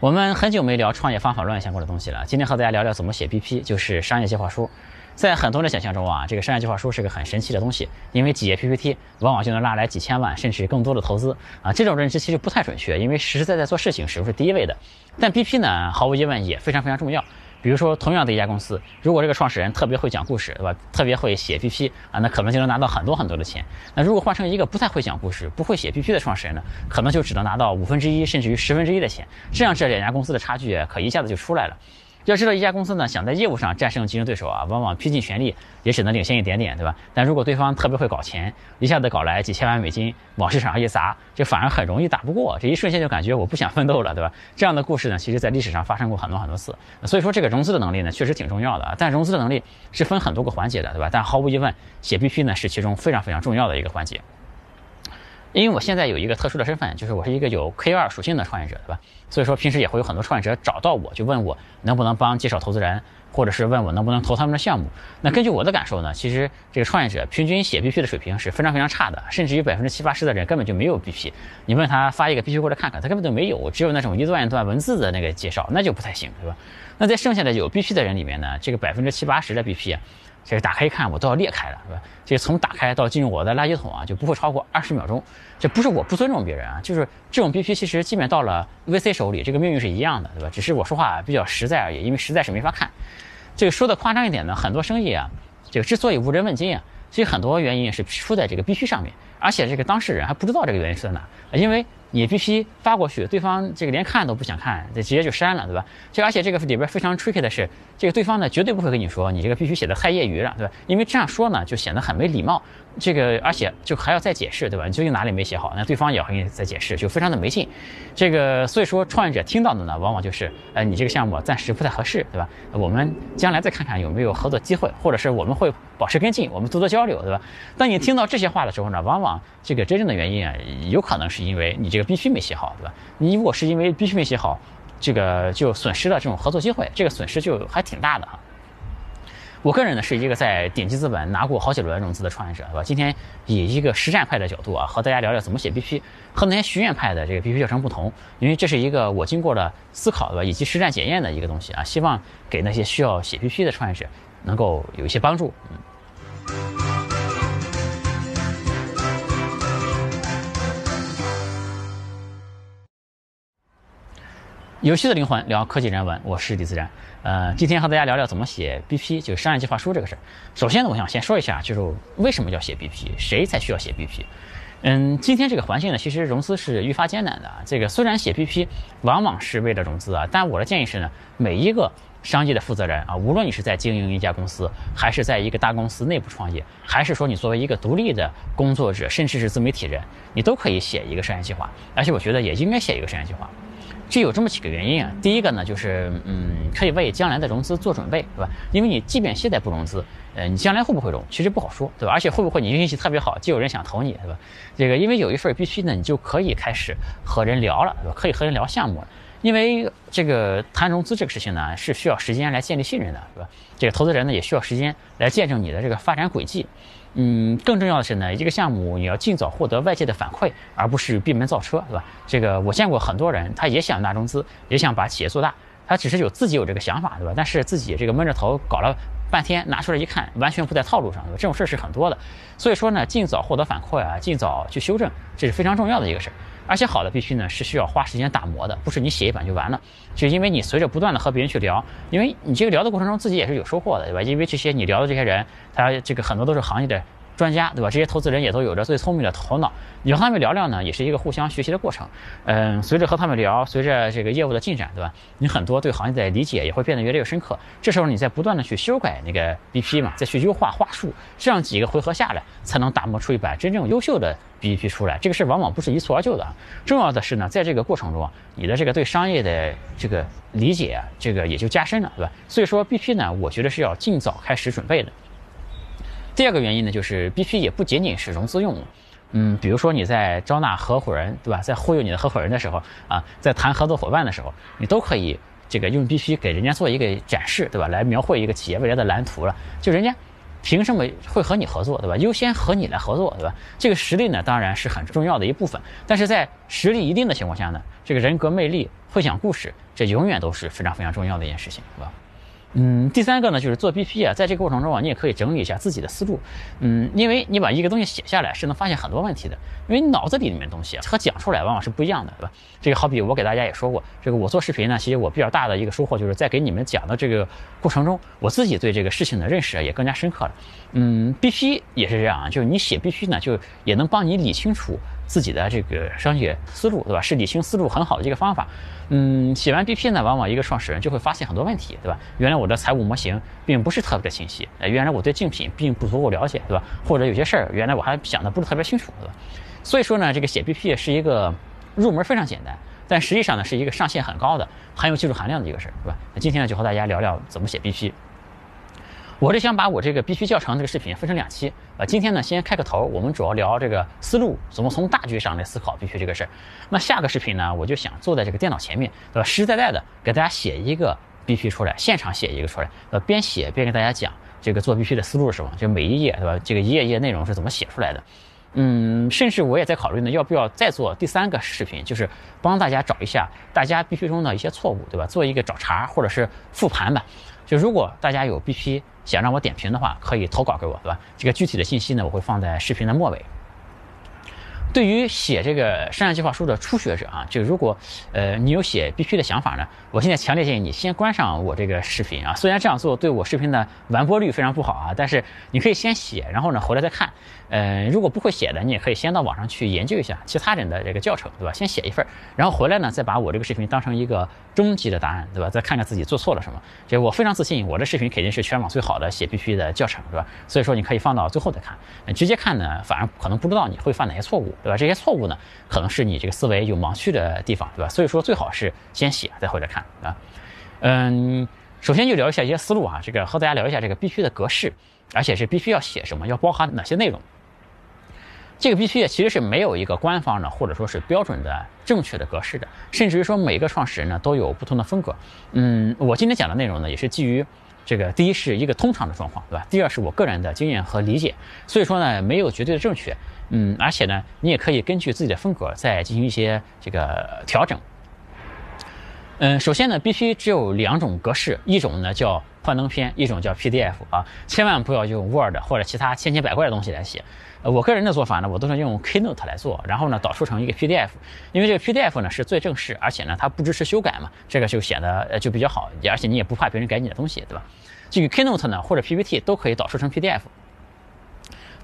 我们很久没聊创业方法论相关的东西了，今天和大家聊聊怎么写 BP，就是商业计划书。在很多人的想象中啊，这个商业计划书是个很神奇的东西，因为几页 PPT 往往就能拉来几千万甚至更多的投资啊。这种认知其实不太准确，因为实实在在做事情始终是第一位的。但 BP 呢，毫无疑问也非常非常重要。比如说，同样的一家公司，如果这个创始人特别会讲故事，对吧？特别会写 P P 啊，那可能就能拿到很多很多的钱。那如果换成一个不太会讲故事、不会写 P P 的创始人呢，可能就只能拿到五分之一甚至于十分之一的钱。这样这两家公司的差距可一下子就出来了。要知道，一家公司呢想在业务上战胜竞争对手啊，往往拼尽全力也只能领先一点点，对吧？但如果对方特别会搞钱，一下子搞来几千万美金往市场上一砸，这反而很容易打不过。这一瞬间就感觉我不想奋斗了，对吧？这样的故事呢，其实在历史上发生过很多很多次。所以说，这个融资的能力呢，确实挺重要的。但融资的能力是分很多个环节的，对吧？但毫无疑问，写 BP 呢是其中非常非常重要的一个环节。因为我现在有一个特殊的身份，就是我是一个有 K 二属性的创业者，对吧？所以说平时也会有很多创业者找到我，就问我能不能帮介绍投资人，或者是问我能不能投他们的项目。那根据我的感受呢，其实这个创业者平均写 BP 的水平是非常非常差的，甚至于百分之七八十的人根本就没有 BP。你问他发一个 BP 过来看看，他根本就没有，只有那种一段一段文字的那个介绍，那就不太行，对吧？那在剩下的有 BP 的人里面呢，这个百分之七八十的 BP。这个打开一看，我都要裂开了，是吧？这个从打开到进入我的垃圾桶啊，就不会超过二十秒钟。这不是我不尊重别人啊，就是这种 BP 其实基本到了 VC 手里，这个命运是一样的，对吧？只是我说话比较实在而已，因为实在是没法看。这个说的夸张一点呢，很多生意啊，这个之所以无人问津啊，其实很多原因是出在这个 BP 上面，而且这个当事人还不知道这个原因是在哪，因为。你必须发过去，对方这个连看都不想看，这直接就删了，对吧？这而且这个里边非常 tricky 的是，这个对方呢绝对不会跟你说你这个必须写的太业余了，对吧？因为这样说呢就显得很没礼貌。这个而且就还要再解释，对吧？你究竟哪里没写好？那对方也要给你再解释，就非常的没劲。这个所以说创业者听到的呢，往往就是，呃，你这个项目暂时不太合适，对吧？我们将来再看看有没有合作机会，或者是我们会保持跟进，我们多多交流，对吧？当你听到这些话的时候呢，往往这个真正的原因啊，有可能是因为你这个必须没写好，对吧？你如果是因为必须没写好，这个就损失了这种合作机会，这个损失就还挺大的哈。我个人呢是一个在顶级资本拿过好几轮融资的创业者，对吧？今天以一个实战派的角度啊，和大家聊聊怎么写 BP，和那些学院派的这个 BP 教程不同，因为这是一个我经过了思考，的？以及实战检验的一个东西啊，希望给那些需要写 BP 的创业者能够有一些帮助。嗯。游戏的灵魂聊科技人文，我是李自然。呃，今天和大家聊聊怎么写 BP，就是商业计划书这个事儿。首先呢，我想先说一下，就是为什么要写 BP，谁才需要写 BP？嗯，今天这个环境呢，其实融资是愈发艰难的。这个虽然写 BP 往往是为了融资啊，但我的建议是呢，每一个商业的负责人啊，无论你是在经营一家公司，还是在一个大公司内部创业，还是说你作为一个独立的工作者，甚至是自媒体人，你都可以写一个商业计划，而且我觉得也应该写一个商业计划。这有这么几个原因啊。第一个呢，就是嗯，可以为将来的融资做准备，对吧？因为你即便现在不融资，呃，你将来会不会融，其实不好说，对吧？而且会不会你运气特别好，就有人想投你，对吧？这个因为有一份必须呢，你就可以开始和人聊了，对吧？可以和人聊项目了。因为这个谈融资这个事情呢，是需要时间来建立信任的，对吧？这个投资人呢，也需要时间来见证你的这个发展轨迹。嗯，更重要的是呢，一个项目你要尽早获得外界的反馈，而不是闭门造车，对吧？这个我见过很多人，他也想拿融资，也想把企业做大，他只是有自己有这个想法，对吧？但是自己这个闷着头搞了半天，拿出来一看，完全不在套路上，这种事儿是很多的，所以说呢，尽早获得反馈啊，尽早去修正，这是非常重要的一个事儿。而且好的必须呢是需要花时间打磨的，不是你写一版就完了。就因为你随着不断的和别人去聊，因为你这个聊的过程中自己也是有收获的，对吧？因为这些你聊的这些人，他这个很多都是行业的。专家对吧？这些投资人也都有着最聪明的头脑，你和他们聊聊呢，也是一个互相学习的过程。嗯，随着和他们聊，随着这个业务的进展，对吧？你很多对行业的理解也会变得越来越深刻。这时候你在不断的去修改那个 BP 嘛，再去优化话术，这样几个回合下来，才能打磨出一版真正优秀的 BP 出来。这个事往往不是一蹴而就的。重要的是呢，在这个过程中，你的这个对商业的这个理解啊，这个也就加深了，对吧？所以说 BP 呢，我觉得是要尽早开始准备的。第二个原因呢，就是 BP 也不仅仅是融资用，嗯，比如说你在招纳合伙人，对吧？在忽悠你的合伙人的时候啊，在谈合作伙伴的时候，你都可以这个用 BP 给人家做一个展示，对吧？来描绘一个企业未来的蓝图了。就人家凭什么会和你合作，对吧？优先和你来合作，对吧？这个实力呢，当然是很重要的一部分。但是在实力一定的情况下呢，这个人格魅力、会讲故事，这永远都是非常非常重要的一件事情，对吧？嗯，第三个呢，就是做 BP 啊，在这个过程中啊，你也可以整理一下自己的思路。嗯，因为你把一个东西写下来，是能发现很多问题的。因为你脑子里面东西啊和讲出来往往是不一样的，对吧？这个好比我给大家也说过，这个我做视频呢，其实我比较大的一个收获就是在给你们讲的这个过程中，我自己对这个事情的认识啊也更加深刻了。嗯，BP 也是这样啊，就是你写 BP 呢，就也能帮你理清楚。自己的这个商业思路，对吧？是理清思路很好的一个方法。嗯，写完 BP 呢，往往一个创始人就会发现很多问题，对吧？原来我的财务模型并不是特别的清晰，呃，原来我对竞品并不足够了解，对吧？或者有些事儿原来我还想的不是特别清楚，对吧？所以说呢，这个写 BP 是一个入门非常简单，但实际上呢是一个上限很高的、很有技术含量的一个事儿，对吧？那今天呢就和大家聊聊怎么写 BP。我是想把我这个必须教程这个视频分成两期，呃，今天呢先开个头，我们主要聊这个思路，怎么从大局上来思考必须这个事儿。那下个视频呢，我就想坐在这个电脑前面，对吧？实实在在的给大家写一个必须出来，现场写一个出来，呃，边写边给大家讲这个做必须的思路是什么，就每一页，对吧？这个一页页内容是怎么写出来的？嗯，甚至我也在考虑呢，要不要再做第三个视频，就是帮大家找一下大家必须中的一些错误，对吧？做一个找茬或者是复盘吧。就如果大家有 BP 想让我点评的话，可以投稿给我，对吧？这个具体的信息呢，我会放在视频的末尾。对于写这个商业计划书的初学者啊，就如果呃你有写必须的想法呢，我现在强烈建议你先关上我这个视频啊。虽然这样做对我视频的完播率非常不好啊，但是你可以先写，然后呢回来再看。呃，如果不会写的，你也可以先到网上去研究一下其他人的这个教程，对吧？先写一份，然后回来呢再把我这个视频当成一个终极的答案，对吧？再看看自己做错了什么。就我非常自信，我的视频肯定是全网最好的写 BP 的教程，对吧？所以说你可以放到最后再看，直接看呢反而可能不知道你会犯哪些错误。对吧这些错误呢，可能是你这个思维有盲区的地方，对吧？所以说最好是先写再回来看啊。嗯，首先就聊一下一些思路啊，这个和大家聊一下这个必须的格式，而且是必须要写什么，要包含哪些内容。这个必须其实是没有一个官方的或者说是标准的正确的格式的，甚至于说每个创始人呢都有不同的风格。嗯，我今天讲的内容呢也是基于。这个第一是一个通常的状况，对吧？第二是我个人的经验和理解，所以说呢没有绝对的正确，嗯，而且呢你也可以根据自己的风格再进行一些这个调整。嗯，首先呢必须只有两种格式，一种呢叫幻灯片，一种叫 PDF 啊，千万不要用 Word 或者其他千奇百怪的东西来写。我个人的做法呢，我都是用 Keynote 来做，然后呢导出成一个 PDF，因为这个 PDF 呢是最正式，而且呢它不支持修改嘛，这个就显得呃就比较好，而且你也不怕别人改你的东西，对吧？这个 Keynote 呢或者 PPT 都可以导出成 PDF，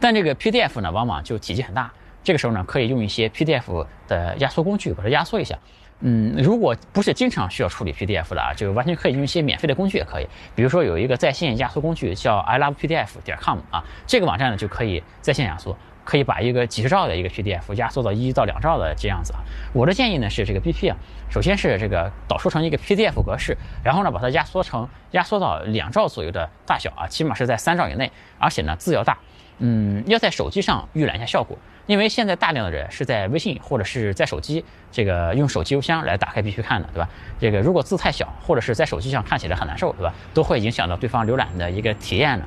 但这个 PDF 呢往往就体积很大，这个时候呢可以用一些 PDF 的压缩工具把它压缩一下。嗯，如果不是经常需要处理 PDF 的啊，就完全可以用一些免费的工具也可以。比如说有一个在线压缩工具叫 i love PDF 点 com 啊，这个网站呢就可以在线压缩，可以把一个几十兆的一个 PDF 压缩到一到两兆的这样子啊。我的建议呢是这个 BP 啊，首先是这个导出成一个 PDF 格式，然后呢把它压缩成压缩到两兆左右的大小啊，起码是在三兆以内，而且呢字要大，嗯，要在手机上预览一下效果。因为现在大量的人是在微信或者是在手机这个用手机邮箱来打开必须看的，对吧？这个如果字太小，或者是在手机上看起来很难受，对吧？都会影响到对方浏览的一个体验的。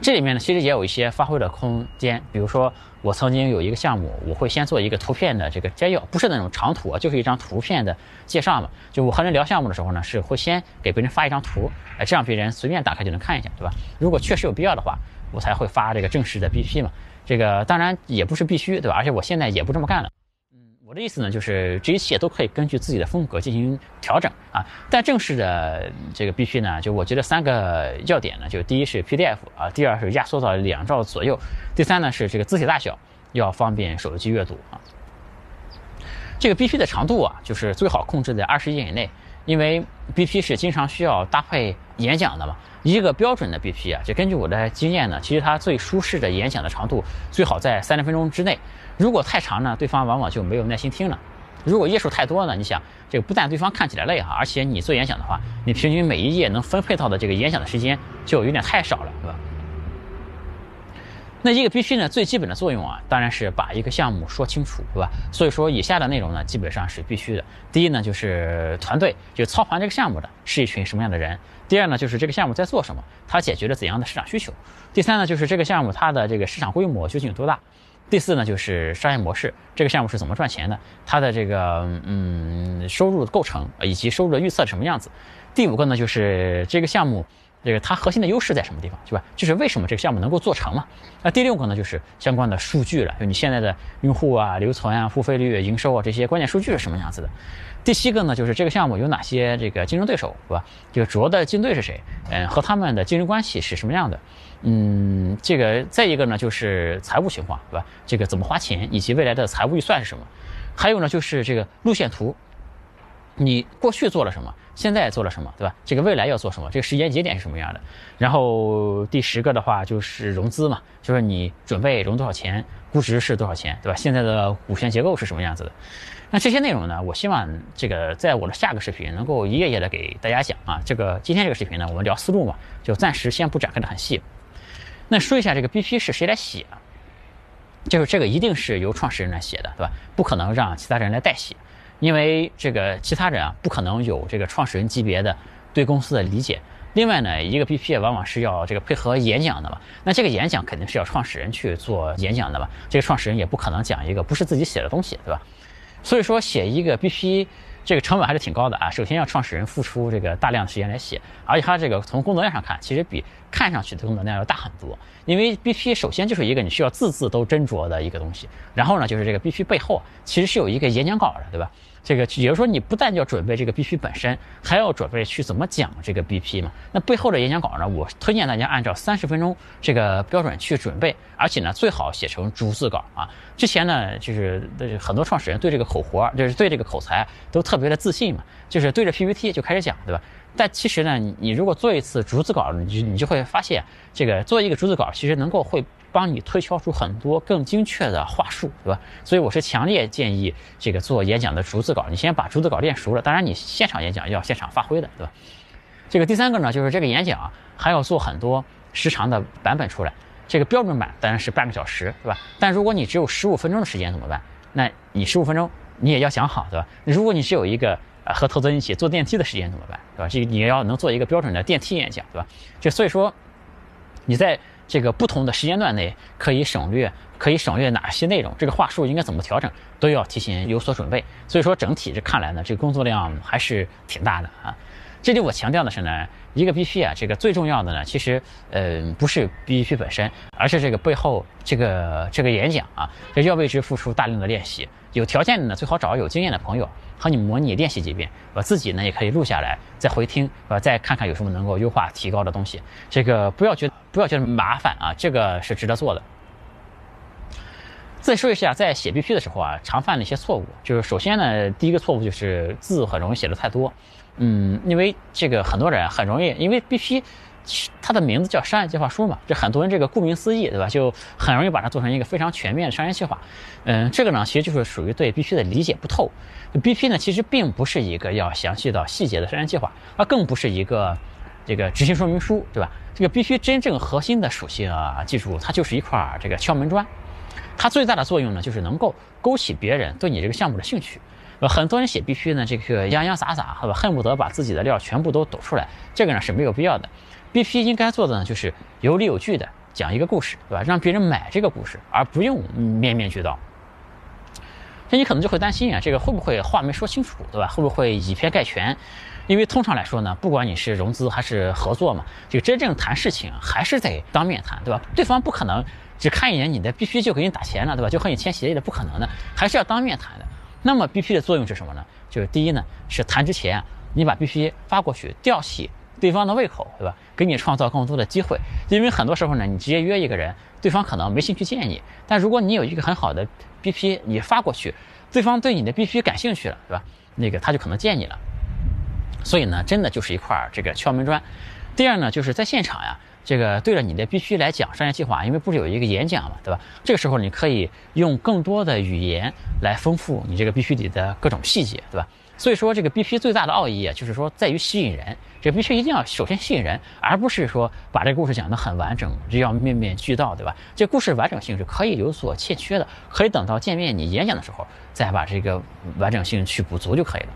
这里面呢，其实也有一些发挥的空间。比如说，我曾经有一个项目，我会先做一个图片的这个摘要，不是那种长图啊，就是一张图片的介绍嘛。就我和人聊项目的时候呢，是会先给别人发一张图，哎，这样别人随便打开就能看一下，对吧？如果确实有必要的话，我才会发这个正式的 BP 嘛。这个当然也不是必须，对吧？而且我现在也不这么干了。嗯，我的意思呢，就是这一切都可以根据自己的风格进行调整啊。但正式的这个必须呢，就我觉得三个要点呢，就第一是 PDF 啊，第二是压缩到两兆左右，第三呢是这个字体大小要方便手机阅读啊。这个 BP 的长度啊，就是最好控制在二十页以内。因为 BP 是经常需要搭配演讲的嘛，一个标准的 BP 啊，就根据我的经验呢，其实它最舒适的演讲的长度最好在三十分钟之内。如果太长呢，对方往往就没有耐心听了。如果页数太多呢，你想这个不但对方看起来累哈，而且你做演讲的话，你平均每一页能分配到的这个演讲的时间就有点太少了，是吧？那一个 BP 呢，最基本的作用啊，当然是把一个项目说清楚，对吧？所以说以下的内容呢，基本上是必须的。第一呢，就是团队，就操盘这个项目的是一群什么样的人；第二呢，就是这个项目在做什么，它解决了怎样的市场需求；第三呢，就是这个项目它的这个市场规模究竟有多大；第四呢，就是商业模式，这个项目是怎么赚钱的，它的这个嗯收入的构成以及收入的预测什么样子；第五个呢，就是这个项目。这个它核心的优势在什么地方，是吧？就是为什么这个项目能够做成嘛？那第六个呢，就是相关的数据了，就你现在的用户啊、留存啊、付费率、营收啊这些关键数据是什么样子的？第七个呢，就是这个项目有哪些这个竞争对手，是吧？这个主要的竞对是谁？嗯，和他们的竞争关系是什么样的？嗯，这个再一个呢，就是财务情况，是吧？这个怎么花钱，以及未来的财务预算是什么？还有呢，就是这个路线图。你过去做了什么？现在做了什么，对吧？这个未来要做什么？这个时间节点是什么样的？然后第十个的话就是融资嘛，就是你准备融多少钱，估值是多少钱，对吧？现在的股权结构是什么样子的？那这些内容呢，我希望这个在我的下个视频能够一页页的给大家讲啊。这个今天这个视频呢，我们聊思路嘛，就暂时先不展开的很细。那说一下这个 BP 是谁来写？就是这个一定是由创始人来写的，对吧？不可能让其他人来代写。因为这个其他人啊，不可能有这个创始人级别的对公司的理解。另外呢，一个 BP 往往是要这个配合演讲的嘛，那这个演讲肯定是要创始人去做演讲的嘛。这个创始人也不可能讲一个不是自己写的东西，对吧？所以说写一个 BP，这个成本还是挺高的啊。首先要创始人付出这个大量的时间来写，而且他这个从工作量上看，其实比看上去的工作量要大很多。因为 BP 首先就是一个你需要字字都斟酌的一个东西，然后呢，就是这个 BP 背后其实是有一个演讲稿的，对吧？这个也就是说，你不但要准备这个 BP 本身，还要准备去怎么讲这个 BP 嘛。那背后的演讲稿呢，我推荐大家按照三十分钟这个标准去准备，而且呢，最好写成逐字稿啊。之前呢，就是很多创始人对这个口活，就是对这个口才都特别的自信嘛，就是对着 PPT 就开始讲，对吧？但其实呢，你如果做一次逐字稿，你就你就会发现，这个做一个逐字稿，其实能够会。帮你推敲出很多更精确的话术，对吧？所以我是强烈建议这个做演讲的逐字稿，你先把逐字稿练熟了。当然，你现场演讲要现场发挥的，对吧？这个第三个呢，就是这个演讲还要做很多时长的版本出来。这个标准版当然是半个小时，对吧？但如果你只有十五分钟的时间怎么办？那你十五分钟你也要想好，对吧？如果你只有一个和投资人一起坐电梯的时间怎么办？对吧？这个你要能做一个标准的电梯演讲，对吧？就所以说你在。这个不同的时间段内可以省略，可以省略哪些内容？这个话术应该怎么调整，都要提前有所准备。所以说整体这看来呢，这个工作量还是挺大的啊。这里我强调的是呢，一个 BP 啊，这个最重要的呢，其实呃不是 BP 本身，而是这个背后这个这个演讲啊，这要为之付出大量的练习。有条件的呢，最好找有经验的朋友。和你模拟练习几遍，我自己呢也可以录下来，再回听，呃，再看看有什么能够优化提高的东西。这个不要觉得不要觉得麻烦啊，这个是值得做的。再说一下，在写 BP 的时候啊，常犯的一些错误，就是首先呢，第一个错误就是字很容易写的太多，嗯，因为这个很多人很容易，因为 BP。它的名字叫商业计划书嘛，这很多人这个顾名思义，对吧？就很容易把它做成一个非常全面的商业计划。嗯，这个呢，其实就是属于对 BP 的理解不透。BP 呢，其实并不是一个要详细到细节的商业计划，而更不是一个这个执行说明书，对吧？这个 BP 真正核心的属性啊，记住，它就是一块这个敲门砖。它最大的作用呢，就是能够勾起别人对你这个项目的兴趣。呃，很多人写 BP 呢，这个洋洋洒洒，对吧？恨不得把自己的料全部都抖出来，这个呢是没有必要的。BP 应该做的呢，就是有理有据的讲一个故事，对吧？让别人买这个故事，而不用面面俱到。那你可能就会担心啊，这个会不会话没说清楚，对吧？会不会以偏概全？因为通常来说呢，不管你是融资还是合作嘛，这个真正谈事情还是得当面谈，对吧？对方不可能只看一眼你的 BP 就给你打钱了，对吧？就和你签协议的，不可能的，还是要当面谈的。那么 BP 的作用是什么呢？就是第一呢，是谈之前你把 BP 发过去，吊起。对方的胃口，对吧？给你创造更多的机会，因为很多时候呢，你直接约一个人，对方可能没兴趣见你。但如果你有一个很好的 BP，你发过去，对方对你的 BP 感兴趣了，对吧？那个他就可能见你了。所以呢，真的就是一块这个敲门砖。第二呢，就是在现场呀，这个对着你的 BP 来讲商业计划，因为不是有一个演讲嘛，对吧？这个时候你可以用更多的语言来丰富你这个 BP 里的各种细节，对吧？所以说这个 BP 最大的奥义啊，就是说在于吸引人。这 BP 一定要首先吸引人，而不是说把这个故事讲得很完整，这要面面俱到，对吧？这故事完整性是可以有所欠缺的，可以等到见面你演讲的时候再把这个完整性去补足就可以了。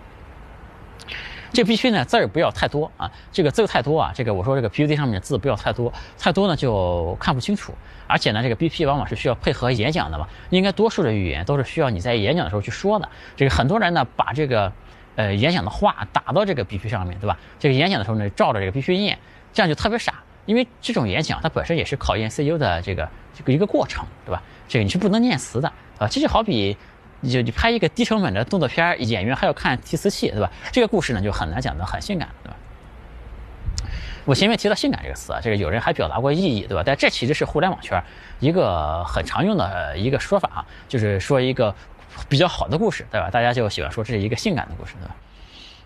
这必须呢字儿不要太多啊，这个字太多啊，这个我说这个 PPT 上面的字不要太多，太多呢就看不清楚。而且呢，这个 BP 往往是需要配合演讲的嘛，应该多数的语言都是需要你在演讲的时候去说的。这个很多人呢把这个呃演讲的话打到这个 BP 上面对吧？这个演讲的时候呢照着这个 BP 念，这样就特别傻，因为这种演讲它本身也是考验 CEO 的这个这个一个过程对吧？这个你是不能念词的啊，这就好比。就你拍一个低成本的动作片，演员还要看提词器，对吧？这个故事呢就很难讲得很性感，对吧？我前面提到性感这个词啊，这个有人还表达过异议，对吧？但这其实是互联网圈一个很常用的一个说法啊，就是说一个比较好的故事，对吧？大家就喜欢说这是一个性感的故事，对吧？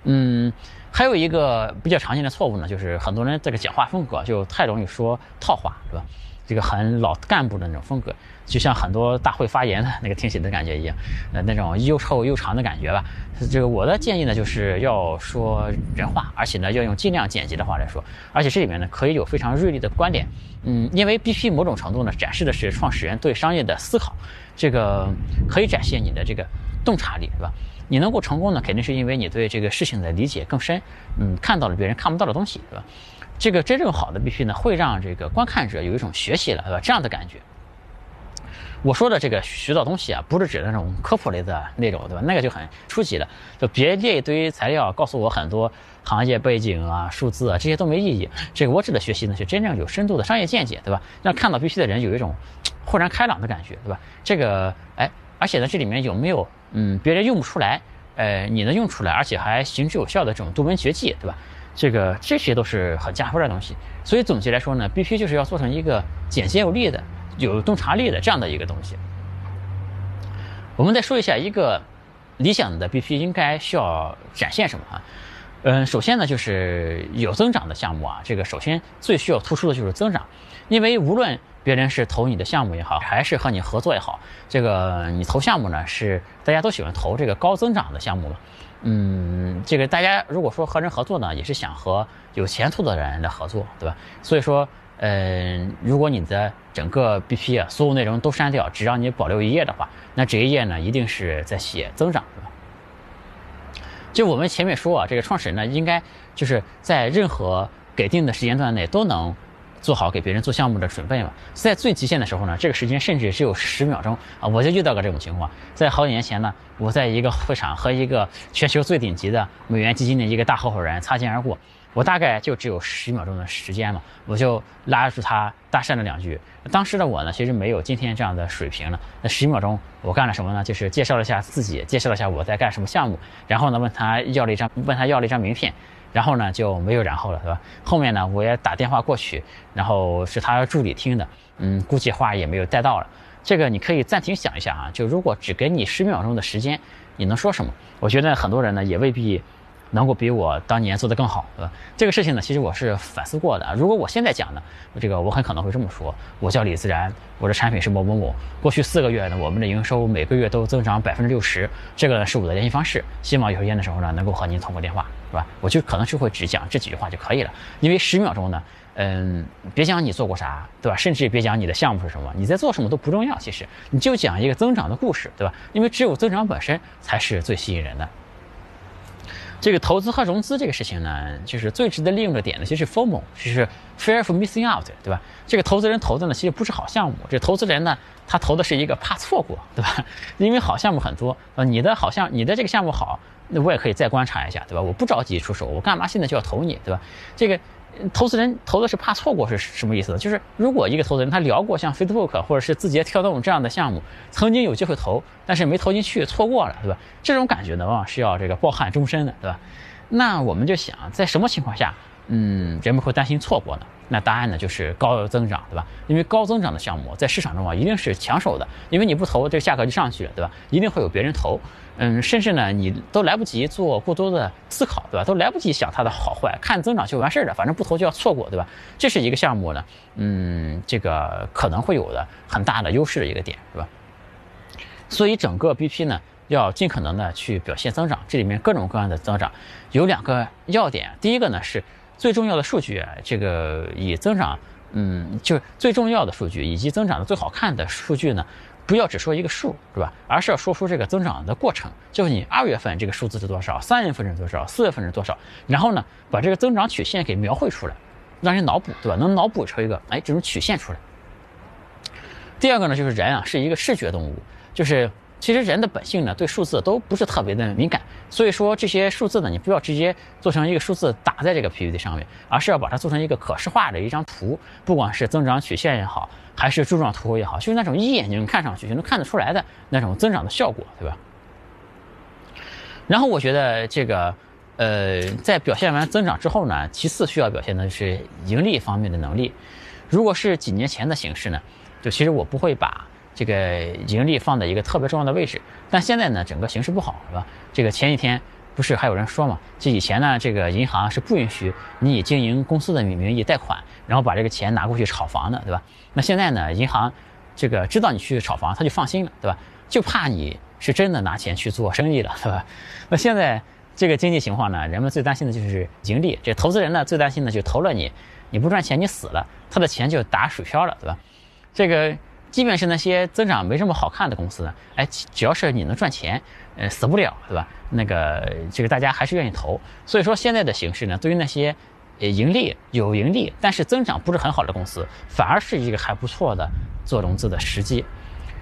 嗯，还有一个比较常见的错误呢，就是很多人这个讲话风格就太容易说套话，对吧？这个很老干部的那种风格，就像很多大会发言的那个听写的感觉一样，呃，那种又臭又长的感觉吧。这个我的建议呢，就是要说人话，而且呢，要用尽量简洁的话来说，而且这里面呢，可以有非常锐利的观点。嗯，因为 BP 某种程度呢，展示的是创始人对商业的思考，这个可以展现你的这个洞察力，对吧？你能够成功呢，肯定是因为你对这个事情的理解更深，嗯，看到了别人看不到的东西，对吧？这个真正好的 BP 呢，会让这个观看者有一种学习了，对吧？这样的感觉。我说的这个学到东西啊，不是指那种科普类的内容，对吧？那个就很初级了，就别列一堆材料告诉我很多行业背景啊、数字啊，这些都没意义。这个我指的学习呢，是真正有深度的商业见解，对吧？让看到 BP 的人有一种豁然开朗的感觉，对吧？这个，哎，而且呢，这里面有没有嗯，别人用不出来，呃，你能用出来，而且还行之有效的这种独门绝技，对吧？这个这些都是很加分的东西，所以总结来说呢，BP 就是要做成一个简洁有力的、有洞察力的这样的一个东西。我们再说一下一个理想的 BP 应该需要展现什么啊？嗯，首先呢就是有增长的项目啊，这个首先最需要突出的就是增长，因为无论别人是投你的项目也好，还是和你合作也好，这个你投项目呢是大家都喜欢投这个高增长的项目嘛。嗯，这个大家如果说和人合作呢，也是想和有前途的人来合作，对吧？所以说，嗯，如果你的整个 BP 啊，所有内容都删掉，只让你保留一页的话，那这一页呢，一定是在写增长，对吧？就我们前面说啊，这个创始人呢，应该就是在任何给定的时间段内都能。做好给别人做项目的准备嘛，在最极限的时候呢，这个时间甚至只有十秒钟啊！我就遇到过这种情况，在好几年前呢，我在一个会场和一个全球最顶级的美元基金的一个大合伙人擦肩而过，我大概就只有十秒钟的时间嘛，我就拉住他搭讪了两句。当时的我呢，其实没有今天这样的水平了。那十秒钟我干了什么呢？就是介绍了一下自己，介绍了一下我在干什么项目，然后呢问他要了一张问他要了一张名片。然后呢就没有然后了，是吧？后面呢我也打电话过去，然后是他助理听的，嗯，估计话也没有带到了。这个你可以暂停想一下啊，就如果只给你十秒钟的时间，你能说什么？我觉得很多人呢也未必。能够比我当年做得更好，对吧？这个事情呢，其实我是反思过的。如果我现在讲呢，这个我很可能会这么说：我叫李自然，我的产品是某某某。过去四个月呢，我们的营收每个月都增长百分之六十。这个呢是我的联系方式，希望有时间的时候呢，能够和您通过电话，是吧？我就可能就会只讲这几句话就可以了。因为十秒钟呢，嗯，别讲你做过啥，对吧？甚至别讲你的项目是什么，你在做什么都不重要。其实你就讲一个增长的故事，对吧？因为只有增长本身才是最吸引人的。这个投资和融资这个事情呢，就是最值得利用的点呢，就是 FOMO，就是 Fear of Missing Out，对吧？这个投资人投的呢，其实不是好项目，这投资人呢，他投的是一个怕错过，对吧？因为好项目很多，啊，你的好项你的这个项目好，那我也可以再观察一下，对吧？我不着急出手，我干嘛现在就要投你，对吧？这个。投资人投的是怕错过是什么意思呢？就是如果一个投资人他聊过像 Facebook 或者是字节跳动这样的项目，曾经有机会投，但是没投进去，错过了，对吧？这种感觉呢，往往是要这个抱憾终身的，对吧？那我们就想，在什么情况下，嗯，人们会担心错过呢？那答案呢就是高增长，对吧？因为高增长的项目在市场中啊一定是抢手的，因为你不投，这个价格就上去了，对吧？一定会有别人投，嗯，甚至呢你都来不及做过多的思考，对吧？都来不及想它的好坏，看增长就完事儿了，反正不投就要错过，对吧？这是一个项目呢，嗯，这个可能会有的很大的优势的一个点，是吧？所以整个 BP 呢，要尽可能的去表现增长，这里面各种各样的增长有两个要点。第一个呢是最重要的数据，这个以增长，嗯，就是最重要的数据以及增长的最好看的数据呢，不要只说一个数，是吧？而是要说出这个增长的过程，就是你二月份这个数字是多少，三月份是多少，四月份是多少，然后呢把这个增长曲线给描绘出来，让人脑补，对吧？能脑补出一个哎这种曲线出来。第二个呢就是人啊是一个视觉动物，就是。其实人的本性呢，对数字都不是特别的敏感，所以说这些数字呢，你不要直接做成一个数字打在这个 PPT 上面，而是要把它做成一个可视化的一张图，不管是增长曲线也好，还是柱状图也好，就是那种一眼就能看上去就能看得出来的那种增长的效果，对吧？然后我觉得这个，呃，在表现完增长之后呢，其次需要表现的是盈利方面的能力。如果是几年前的形式呢，就其实我不会把。这个盈利放在一个特别重要的位置，但现在呢，整个形势不好，是吧？这个前几天不是还有人说嘛？就以前呢，这个银行是不允许你以经营公司的名义贷款，然后把这个钱拿过去炒房的，对吧？那现在呢，银行这个知道你去炒房，他就放心了，对吧？就怕你是真的拿钱去做生意了，对吧？那现在这个经济情况呢，人们最担心的就是盈利，这投资人呢最担心的就投了你，你不赚钱你死了，他的钱就打水漂了，对吧？这个。即便是那些增长没这么好看的公司呢，哎，只要是你能赚钱，呃，死不了，对吧？那个这个大家还是愿意投。所以说现在的形势呢，对于那些呃盈利有盈利，但是增长不是很好的公司，反而是一个还不错的做融资的时机。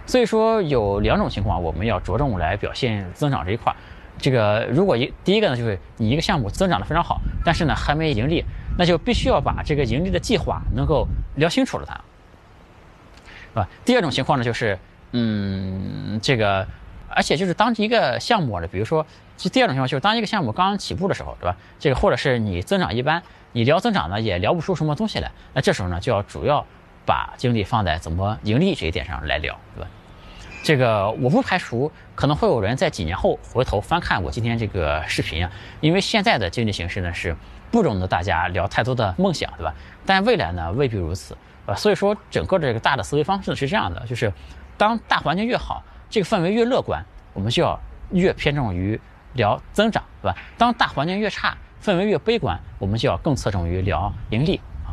所以说有两种情况，我们要着重来表现增长这一块。这个如果一第一个呢，就是你一个项目增长的非常好，但是呢还没盈利，那就必须要把这个盈利的计划能够聊清楚了它。是吧？第二种情况呢，就是，嗯，这个，而且就是当一个项目呢，比如说，其第二种情况就是当一个项目刚起步的时候，对吧？这个或者是你增长一般，你聊增长呢也聊不出什么东西来，那这时候呢就要主要把精力放在怎么盈利这一点上来聊，对吧？这个我不排除可能会有人在几年后回头翻看我今天这个视频啊，因为现在的经济形势呢是不容得大家聊太多的梦想，对吧？但未来呢未必如此。啊，所以说整个这个大的思维方式是这样的，就是当大环境越好，这个氛围越乐观，我们就要越偏重于聊增长，对吧？当大环境越差，氛围越悲观，我们就要更侧重于聊盈利啊。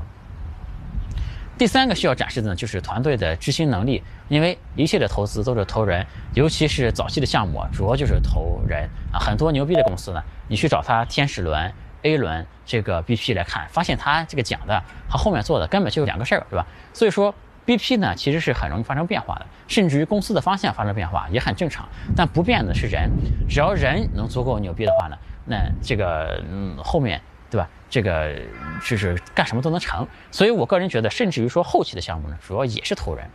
第三个需要展示的呢，就是团队的执行能力，因为一切的投资都是投人，尤其是早期的项目，主要就是投人啊。很多牛逼的公司呢，你去找他天使轮。A 轮这个 BP 来看，发现他这个讲的和后面做的根本就两个事儿，对吧？所以说 BP 呢其实是很容易发生变化的，甚至于公司的方向发生变化也很正常。但不变的是人，只要人能足够牛逼的话呢，那这个嗯后面对吧？这个就是干什么都能成。所以我个人觉得，甚至于说后期的项目呢，主要也是投人。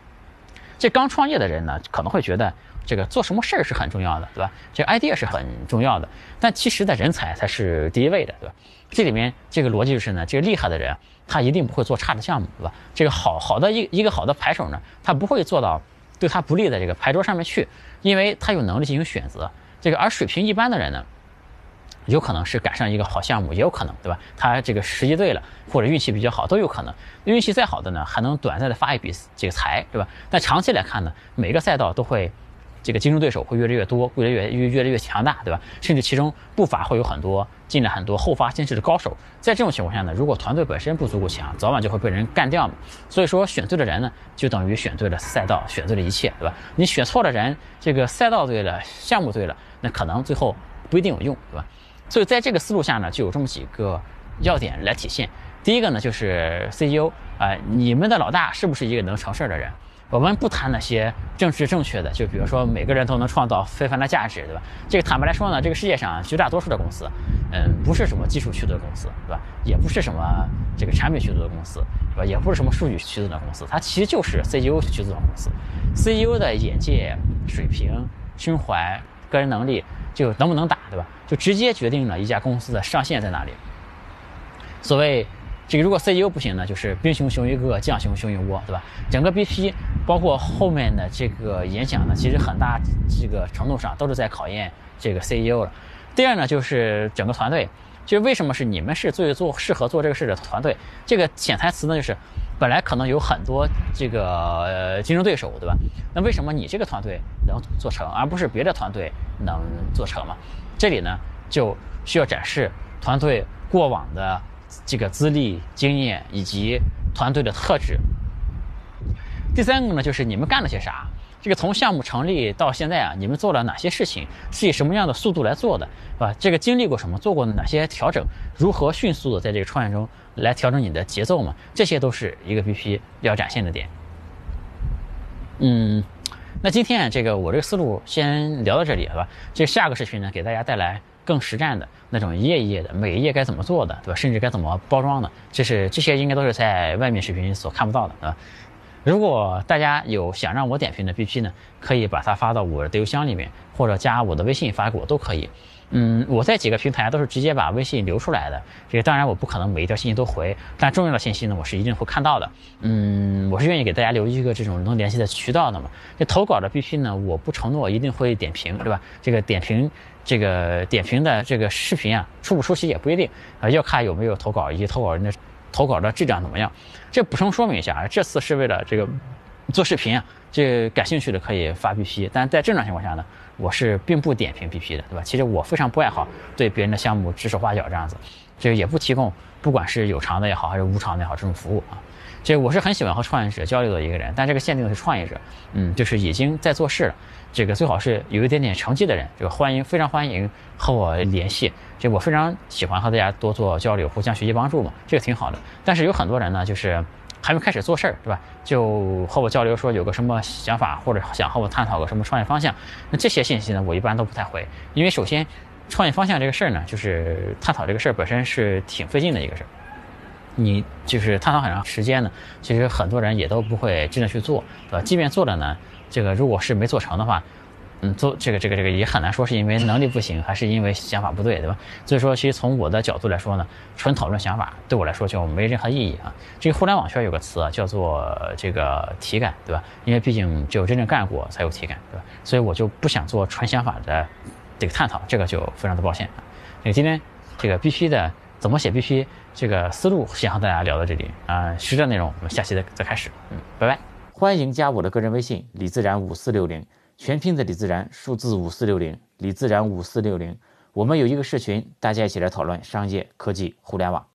这刚创业的人呢，可能会觉得。这个做什么事儿是很重要的，对吧？这个 idea 是很重要的，但其实的人才才是第一位的，对吧？这里面这个逻辑就是呢，这个厉害的人他一定不会做差的项目，对吧？这个好好的一一个好的牌手呢，他不会做到对他不利的这个牌桌上面去，因为他有能力进行选择。这个而水平一般的人呢，有可能是赶上一个好项目，也有可能，对吧？他这个时机对了，或者运气比较好，都有可能。运气再好的呢，还能短暂的发一笔这个财，对吧？但长期来看呢，每个赛道都会。这个竞争对手会越来越多，越来越越越来越强大，对吧？甚至其中不乏会有很多进来很多后发先至的高手。在这种情况下呢，如果团队本身不足够强，早晚就会被人干掉嘛。所以说，选对了人呢，就等于选对了赛道，选对了一切，对吧？你选错了人，这个赛道对了，项目对了，那可能最后不一定有用，对吧？所以在这个思路下呢，就有这么几个要点来体现。第一个呢，就是 CEO 啊，你们的老大是不是一个能成事儿的人？我们不谈那些政治正确的，就比如说每个人都能创造非凡的价值，对吧？这个坦白来说呢，这个世界上绝大多数的公司，嗯，不是什么技术驱动的公司，对吧？也不是什么这个产品驱动的公司，对吧？也不是什么数据驱动的公司，它其实就是 CEO 驱动的公司。CEO 的眼界、水平、胸怀、个人能力，就能不能打，对吧？就直接决定了一家公司的上限在哪里。所谓。这个如果 CEO 不行呢，就是兵熊熊一个，将熊熊一窝，对吧？整个 BP 包括后面的这个演讲呢，其实很大这个程度上都是在考验这个 CEO 了。第二呢，就是整个团队就是为什么是你们是最做适合做这个事的团队？这个潜台词呢，就是本来可能有很多这个竞争对手，对吧？那为什么你这个团队能做成，而不是别的团队能做成嘛？这里呢，就需要展示团队过往的这个资历、经验以及团队的特质。第三个呢，就是你们干了些啥？这个从项目成立到现在啊，你们做了哪些事情？是以什么样的速度来做的，是吧？这个经历过什么？做过哪些调整？如何迅速的在这个创业中来调整你的节奏嘛？这些都是一个 BP 要展现的点。嗯，那今天啊，这个我这个思路先聊到这里，好吧？这下个视频呢，给大家带来更实战的那种一页一页的，每一页该怎么做的，对吧？甚至该怎么包装的，这是这些应该都是在外面视频所看不到的，对吧？如果大家有想让我点评的 BP 呢，可以把它发到我的邮箱里面，或者加我的微信发给我都可以。嗯，我在几个平台都是直接把微信留出来的。这个当然我不可能每一条信息都回，但重要的信息呢，我是一定会看到的。嗯，我是愿意给大家留一个这种能联系的渠道的嘛。这投稿的 BP 呢，我不承诺一定会点评，对吧？这个点评，这个点评的这个视频啊，出不出席也不一定啊，要看有没有投稿以及投稿人的。投稿的质量怎么样？这补充说明一下啊，这次是为了这个做视频啊，这感兴趣的可以发 BP，但在正常情况下呢，我是并不点评 BP 的，对吧？其实我非常不爱好对别人的项目指手画脚这样子，这个也不提供不管是有偿的也好，还是无偿的也好这种服务啊。这个我是很喜欢和创业者交流的一个人，但这个限定的是创业者，嗯，就是已经在做事了。这个最好是有一点点成绩的人，这个欢迎，非常欢迎和我联系。这我非常喜欢和大家多做交流，互相学习帮助嘛，这个挺好的。但是有很多人呢，就是还没开始做事儿，对吧？就和我交流说有个什么想法，或者想和我探讨个什么创业方向。那这些信息呢，我一般都不太回，因为首先创业方向这个事儿呢，就是探讨这个事儿本身是挺费劲的一个事儿。你就是探讨很长时间呢，其实很多人也都不会真的去做，对吧？即便做了呢，这个如果是没做成的话，嗯，做这个这个这个也很难说是因为能力不行，还是因为想法不对，对吧？所以说，其实从我的角度来说呢，纯讨论想法对我来说就没任何意义啊。这个互联网圈有个词啊，叫做这个体感，对吧？因为毕竟只有真正干过才有体感，对吧？所以我就不想做纯想法的这个探讨，这个就非常的抱歉啊。那今天这个必须的。怎么写 BP 这个思路，先和大家聊到这里啊，实战内容我们下期再再开始，嗯，拜拜。欢迎加我的个人微信李自然五四六零，全拼的李自然，数字五四六零，李自然五四六零。我们有一个社群，大家一起来讨论商业科技互联网。